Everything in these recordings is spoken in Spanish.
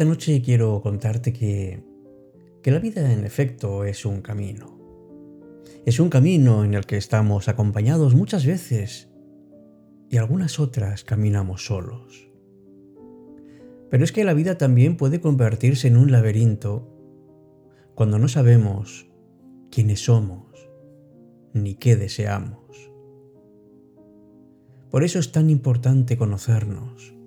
esta noche quiero contarte que, que la vida en efecto es un camino. Es un camino en el que estamos acompañados muchas veces y algunas otras caminamos solos. Pero es que la vida también puede convertirse en un laberinto cuando no sabemos quiénes somos ni qué deseamos. Por eso es tan importante conocernos.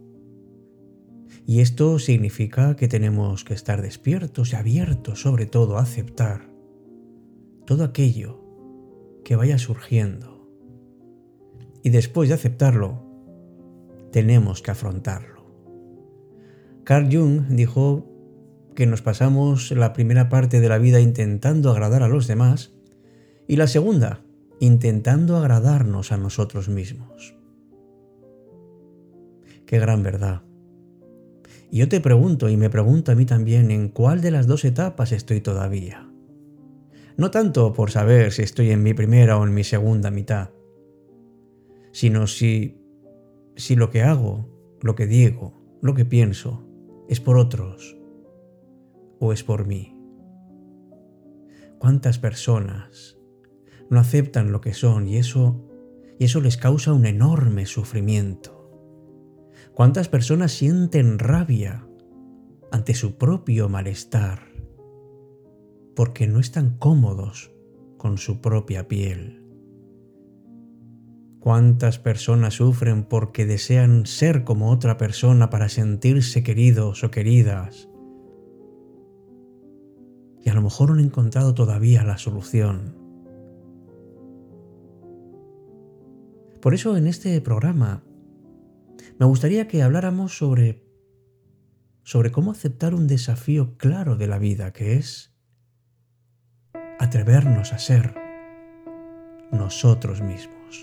Y esto significa que tenemos que estar despiertos y abiertos sobre todo a aceptar todo aquello que vaya surgiendo. Y después de aceptarlo, tenemos que afrontarlo. Carl Jung dijo que nos pasamos la primera parte de la vida intentando agradar a los demás y la segunda intentando agradarnos a nosotros mismos. Qué gran verdad. Y yo te pregunto y me pregunto a mí también en cuál de las dos etapas estoy todavía. No tanto por saber si estoy en mi primera o en mi segunda mitad, sino si, si lo que hago, lo que digo, lo que pienso, es por otros o es por mí. ¿Cuántas personas no aceptan lo que son y eso, y eso les causa un enorme sufrimiento? ¿Cuántas personas sienten rabia ante su propio malestar? porque no están cómodos con su propia piel. ¿Cuántas personas sufren porque desean ser como otra persona para sentirse queridos o queridas? Y a lo mejor no han encontrado todavía la solución. Por eso en este programa me gustaría que habláramos sobre sobre cómo aceptar un desafío claro de la vida que es atrevernos a ser nosotros mismos.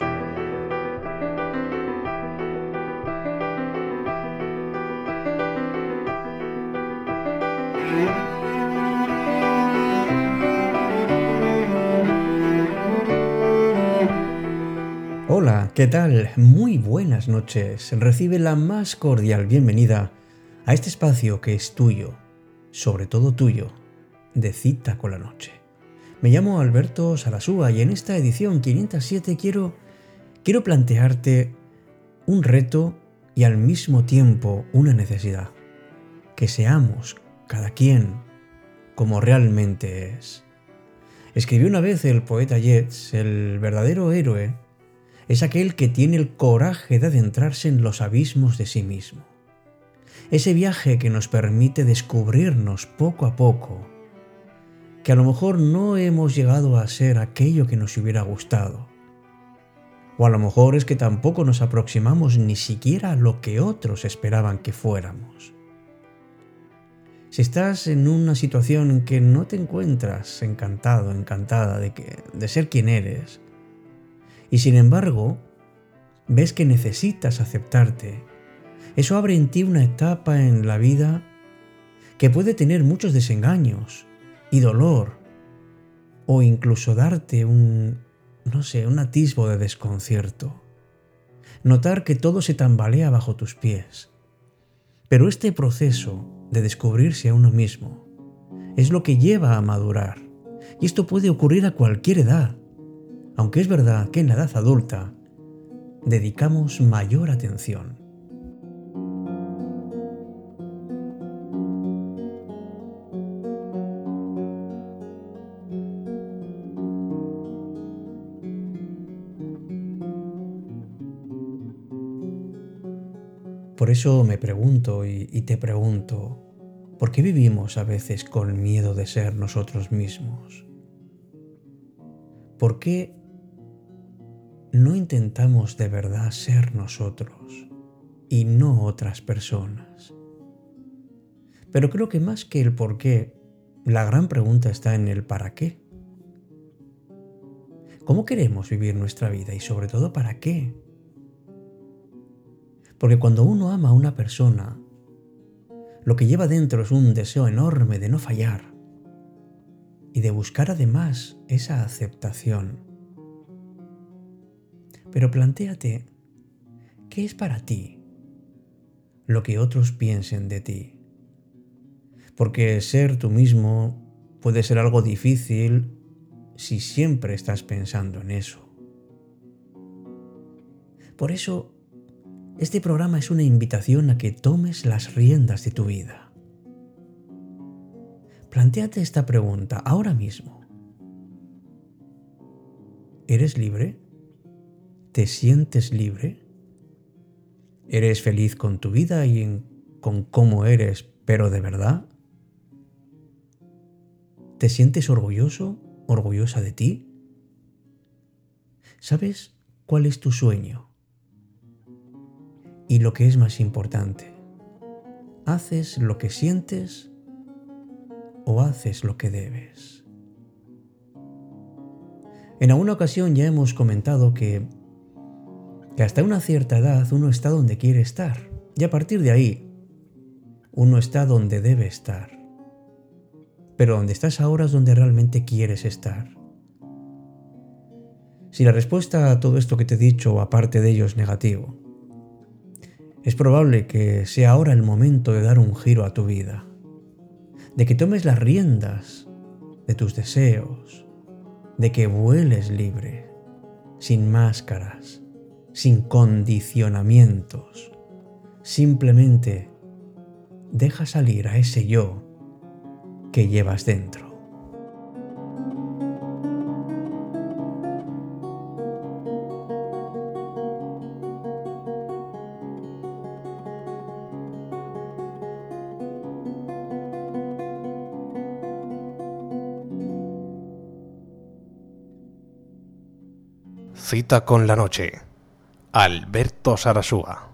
¿Qué tal? Muy buenas noches. Recibe la más cordial bienvenida a este espacio que es tuyo, sobre todo tuyo, de cita con la noche. Me llamo Alberto Salasúa y en esta edición 507 quiero, quiero plantearte un reto y al mismo tiempo una necesidad. Que seamos cada quien como realmente es. Escribió una vez el poeta Yeats, el verdadero héroe es aquel que tiene el coraje de adentrarse en los abismos de sí mismo. Ese viaje que nos permite descubrirnos poco a poco que a lo mejor no hemos llegado a ser aquello que nos hubiera gustado. O a lo mejor es que tampoco nos aproximamos ni siquiera a lo que otros esperaban que fuéramos. Si estás en una situación en que no te encuentras encantado, encantada de, que, de ser quien eres, y sin embargo ves que necesitas aceptarte, eso abre en ti una etapa en la vida que puede tener muchos desengaños, y dolor, o incluso darte un, no sé, un atisbo de desconcierto. Notar que todo se tambalea bajo tus pies. Pero este proceso de descubrirse a uno mismo es lo que lleva a madurar. Y esto puede ocurrir a cualquier edad. Aunque es verdad que en la edad adulta dedicamos mayor atención Por eso me pregunto y, te pregunto, ¿por qué vivimos a veces con miedo de ser nosotros mismos? ¿Por qué no intentamos de verdad ser nosotros y no otras personas? Pero creo que más que el por qué, la gran pregunta está en el para qué. ¿Cómo queremos vivir nuestra vida y sobre todo para qué? Porque cuando uno ama a una persona, lo que lleva dentro es un deseo enorme de no fallar y de buscar además esa aceptación. Pero plantéate, ¿qué es para ti lo que otros piensen de ti? Porque ser tú mismo puede ser algo difícil si siempre estás pensando en eso. Por eso, este programa es una invitación a que tomes las riendas de tu vida. Plantéate esta pregunta ahora mismo. ¿Eres libre? ¿Te sientes libre? ¿Eres feliz con tu vida y con cómo eres, pero de verdad? ¿Te sientes orgulloso, orgullosa de ti? ¿Sabes cuál es tu sueño? Y lo que es más importante, ¿haces lo que sientes o haces lo que debes? En alguna ocasión ya hemos comentado que, que hasta una cierta edad uno está donde quiere estar y a partir de ahí uno está donde debe estar pero donde estás ahora es donde realmente quieres estar. Si la respuesta a todo esto que te he dicho, aparte de ello, es negativo, es probable que sea ahora el momento de dar un giro a tu vida, de que tomes las riendas de tus deseos, de que vueles libre, sin máscaras, sin condicionamientos. Simplemente deja salir a ese yo que llevas dentro. Cita con la noche. Alberto Sarasúa.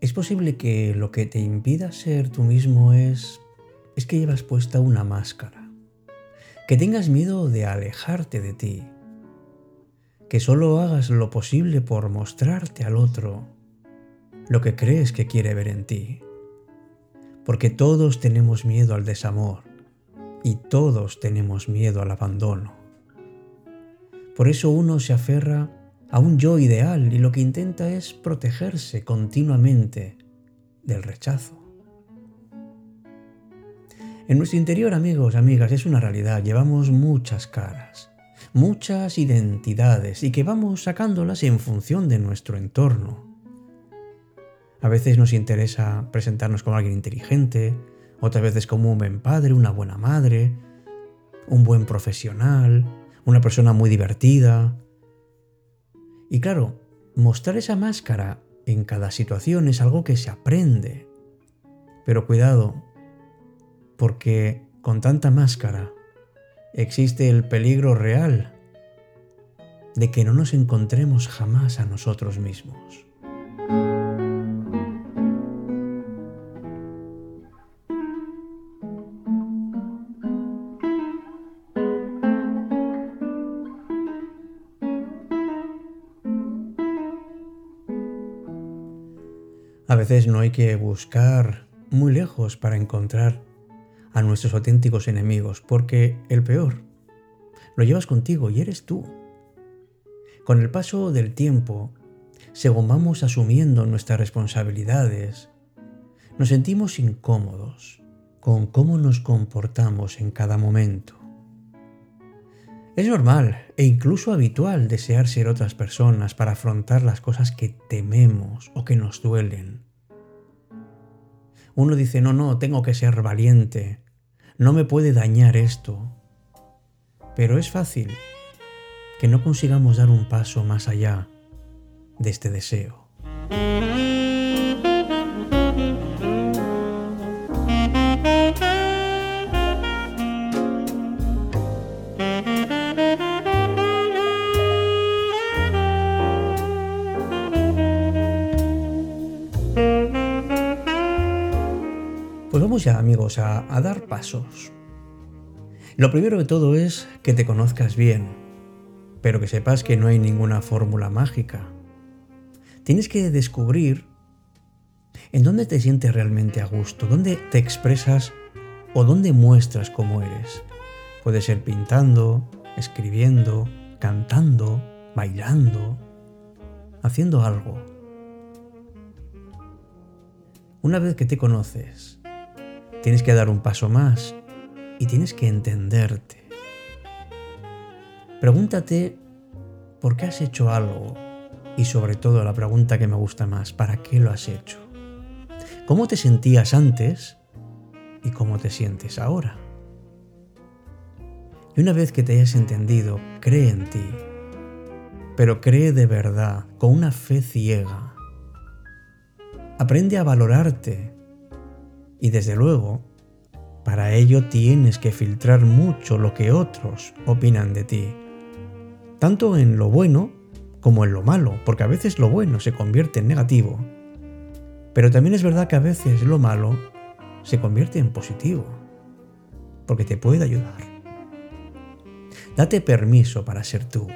Es posible que lo que te impida ser tú mismo es es que llevas puesta una máscara. Que tengas miedo de alejarte de ti. Que solo hagas lo posible por mostrarte al otro lo que crees que quiere ver en ti. Porque todos tenemos miedo al desamor y todos tenemos miedo al abandono. Por eso uno se aferra a un yo ideal y lo que intenta es protegerse continuamente del rechazo. En nuestro interior, amigos, amigas, es una realidad, llevamos muchas caras, muchas identidades y que vamos sacándolas en función de nuestro entorno. A veces nos interesa presentarnos como alguien inteligente, otras veces como un buen padre, una buena madre, un buen profesional, una persona muy divertida, y claro, mostrar esa máscara en cada situación es algo que se aprende. Pero cuidado, porque con tanta máscara existe el peligro real de que no nos encontremos jamás a nosotros mismos. A veces no hay que buscar muy lejos para encontrar a nuestros auténticos enemigos, porque el peor lo llevas contigo y eres tú. Con el paso del tiempo, según vamos asumiendo nuestras responsabilidades, nos sentimos incómodos con cómo nos comportamos en cada momento. Es normal e incluso habitual desear ser otras personas para afrontar las cosas que tememos o que nos duelen. Uno dice, no, no, tengo que ser valiente, no me puede dañar esto. Pero es fácil que no consigamos dar un paso más allá de este deseo. Vamos ya amigos a, dar pasos. Lo primero de todo es que te conozcas bien, pero que sepas que no hay ninguna fórmula mágica. Tienes que descubrir ¿En dónde te sientes realmente a gusto? ¿Dónde te expresas o dónde muestras cómo eres? Puede ser pintando, escribiendo, cantando, bailando, haciendo algo. Una vez que te conoces, tienes que dar un paso más y tienes que entenderte. Pregúntate por qué has hecho algo y sobre todo la pregunta que me gusta más, ¿para qué lo has hecho? ¿Cómo te sentías antes y cómo te sientes ahora? Y una vez que te hayas entendido, cree en ti, pero cree de verdad, con una fe ciega. Aprende a valorarte y desde luego, para ello tienes que filtrar mucho lo que otros opinan de ti, tanto en lo bueno como en lo malo, porque a veces lo bueno se convierte en negativo, pero también es verdad que a veces lo malo se convierte en positivo, porque te puede ayudar. Date permiso para ser tú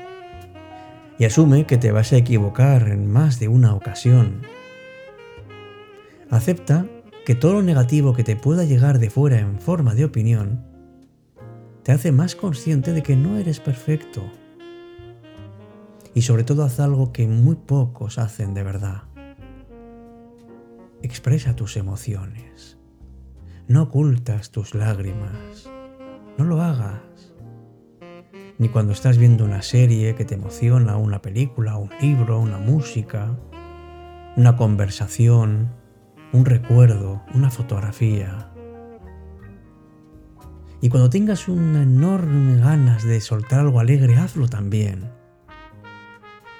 y asume que te vas a equivocar en más de una ocasión. Acepta que todo lo negativo que te pueda llegar de fuera en forma de opinión te hace más consciente de que no eres perfecto. Y sobre todo haz algo que muy pocos hacen de verdad. Expresa tus emociones. No ocultas tus lágrimas. No lo hagas ni cuando estás viendo una serie que te emociona, una película, un libro, una música, una conversación, un recuerdo, una fotografía. Y cuando tengas una enorme ganas de soltar algo alegre, hazlo también.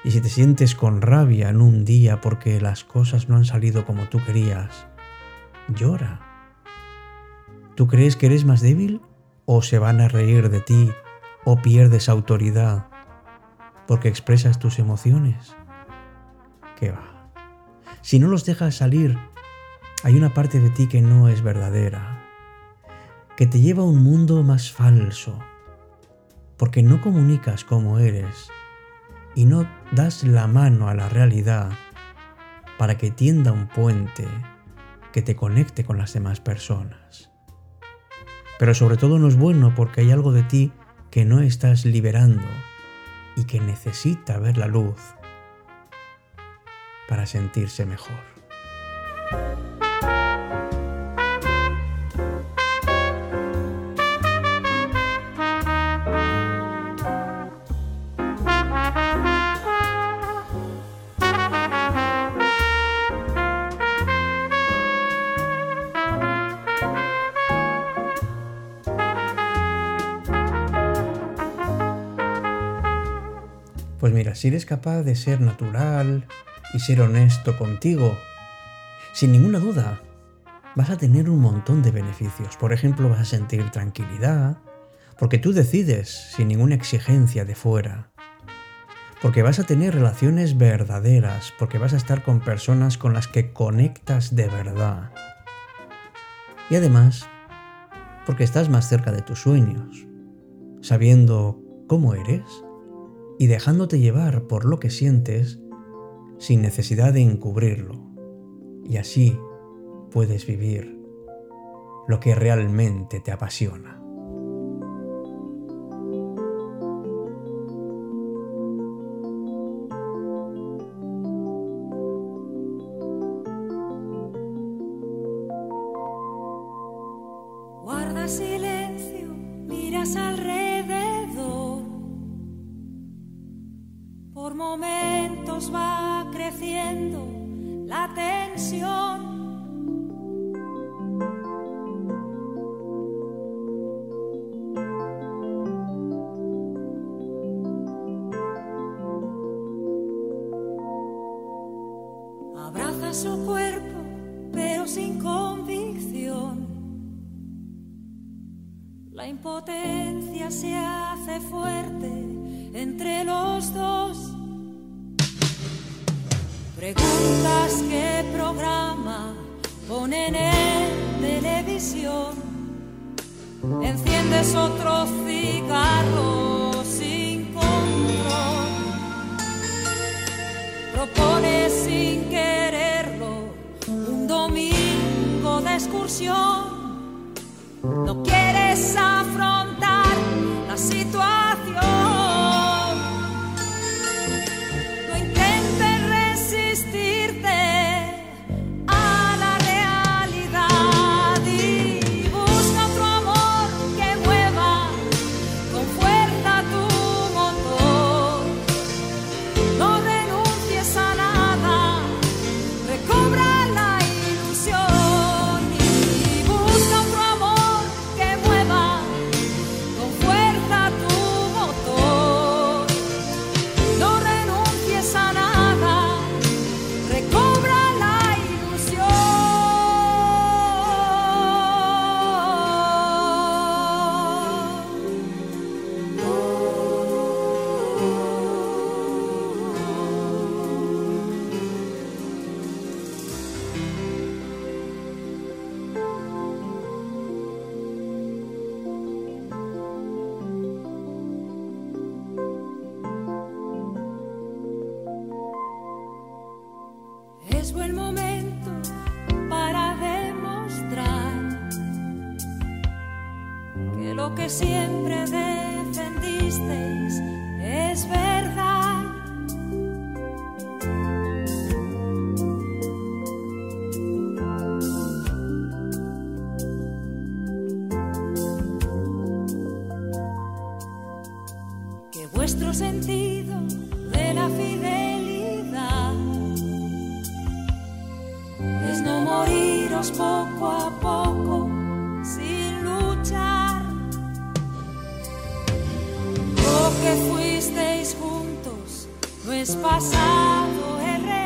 Y si te sientes con rabia en un día porque las cosas no han salido como tú querías, llora. ¿Tú crees que eres más débil o se van a reír de ti o pierdes autoridad porque expresas tus emociones? ¿Qué va? Si no los dejas salir, hay una parte de ti que no es verdadera, que te lleva a un mundo más falso, porque no comunicas cómo eres y no das la mano a la realidad para que tienda un puente que te conecte con las demás personas. Pero sobre todo no es bueno porque hay algo de ti que no estás liberando y que necesita ver la luz para sentirse mejor. Pues mira, si eres capaz de ser natural y ser honesto contigo, sin ninguna duda, vas a tener un montón de beneficios. Por ejemplo, vas a sentir tranquilidad, porque tú decides sin ninguna exigencia de fuera. Porque vas a tener relaciones verdaderas, porque vas a estar con personas con las que conectas de verdad. Y además, porque estás más cerca de tus sueños, sabiendo cómo eres y dejándote llevar por lo que sientes sin necesidad de encubrirlo. Y así puedes vivir lo que realmente te apasiona. potencia se hace fuerte entre los dos. Preguntas qué programa ponen en televisión. Enciendes otro cigarro sin control. Propones sin quererlo un domingo de excursión. No quieres saber. poco a poco, sin luchar. Lo que fuisteis juntos no es pasado, es real.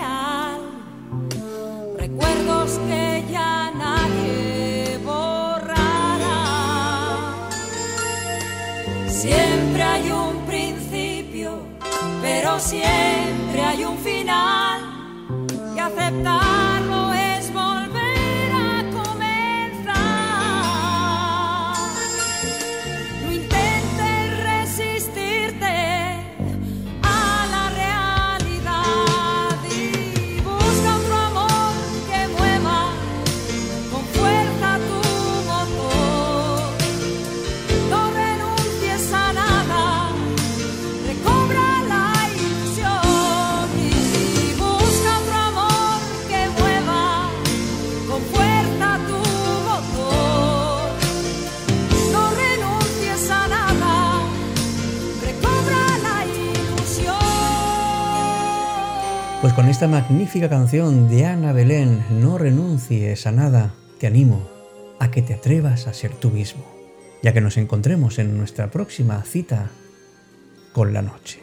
Pues con esta magnífica canción de Ana Belén, No renuncies a nada, te animo a que te atrevas a ser tú mismo, ya que nos encontremos en nuestra próxima cita con la noche.